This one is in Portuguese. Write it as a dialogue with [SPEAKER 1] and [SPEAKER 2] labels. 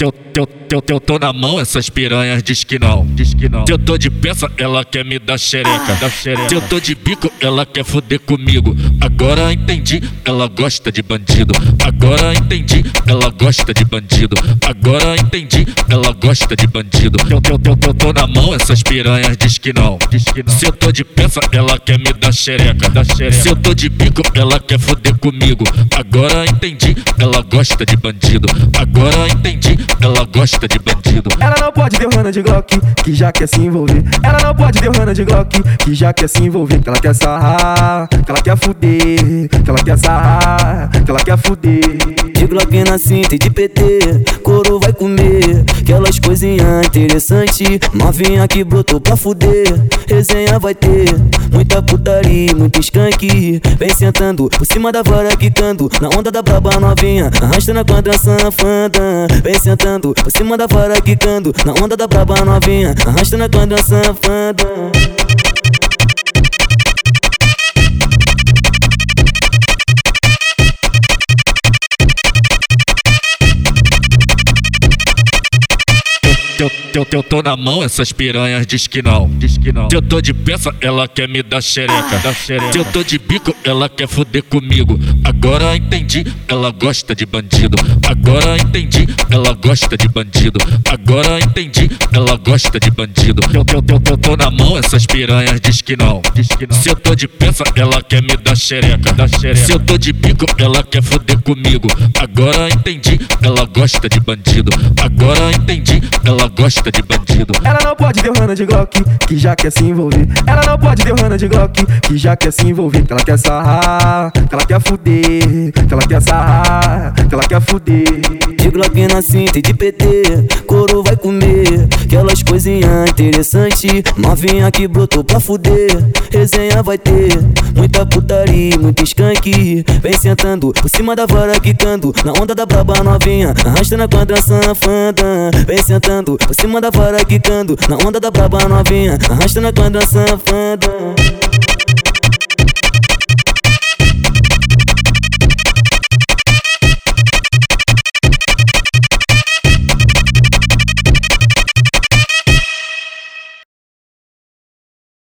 [SPEAKER 1] Eu, eu, eu, eu tô na mão, essas piranhas diz que não, diz que não. Se eu tô de peça, ela quer me dar xereca, dar xereca. Se eu tô de bico, ela quer foder comigo. Agora entendi, ela gosta de bandido. Agora entendi, ela gosta de bandido. Agora entendi, ela gosta de bandido. Eu, eu, eu, eu tô na mão, essas piranhas diz que não, diz que não. Se eu tô de peça, ela quer me dar xereca, dar xereca. Se eu tô de bico, ela quer foder comigo. Agora entendi, ela gosta de bandido. Agora entendi, ela gosta de bandido.
[SPEAKER 2] Ela não pode ver o Hannah de Glock, que já quer se envolver. Ela não pode ver o Hannah de Glock, que já quer se envolver. Que ela quer sarrar, que ela quer fuder. Que ela quer sarrar, que ela quer fuder.
[SPEAKER 3] De Glock na cinta e de PT, coro vai comer. Aquelas coisinhas interessantes, novinha que brotou pra fuder. Resenha vai ter, muita putaria, muito skunk. Vem sentando por cima da vara quicando, na onda da braba novinha, arrastando com a dança fanda. Vem sentando por cima da vara quicando, na onda da braba novinha, arrastando a dança fanda.
[SPEAKER 1] Eu, eu, eu tô na mão, essas piranhas diz que não, diz que não. Se eu tô de peça, ela quer me dar xereca, dar xereca. Se eu tô de bico, ela quer foder comigo. Agora entendi, ela gosta de bandido. Agora entendi, ela gosta de bandido. Agora entendi, ela gosta de bandido. Eu, eu, eu, eu tô na mão, essas piranhas diz que não, diz que não. Se eu tô de peça, ela quer me dar xereca, dar xereca. Se eu tô de bico, ela quer foder comigo. Agora entendi, ela gosta de bandido. Agora entendi, ela gosta de bandido.
[SPEAKER 2] Ela não pode ver o Hannah de Glock, que já quer se envolver. Ela não pode ver o Hannah de Glock, que já quer se envolver. Que ela quer sarrar, que ela quer fuder. Que ela quer sarrar, que ela quer fuder.
[SPEAKER 3] De Glock na cinta e de PT, coro vai comer. Aquelas coisinhas interessantes, novinha que brotou pra fuder. Resenha vai ter, muita putaria, muito skunk. Vem sentando por cima da vara quicando, na onda da braba novinha, arrastando a dança fanda. Vem sentando por cima da vara quicando, na onda da braba novinha, arrastando a dança fanda.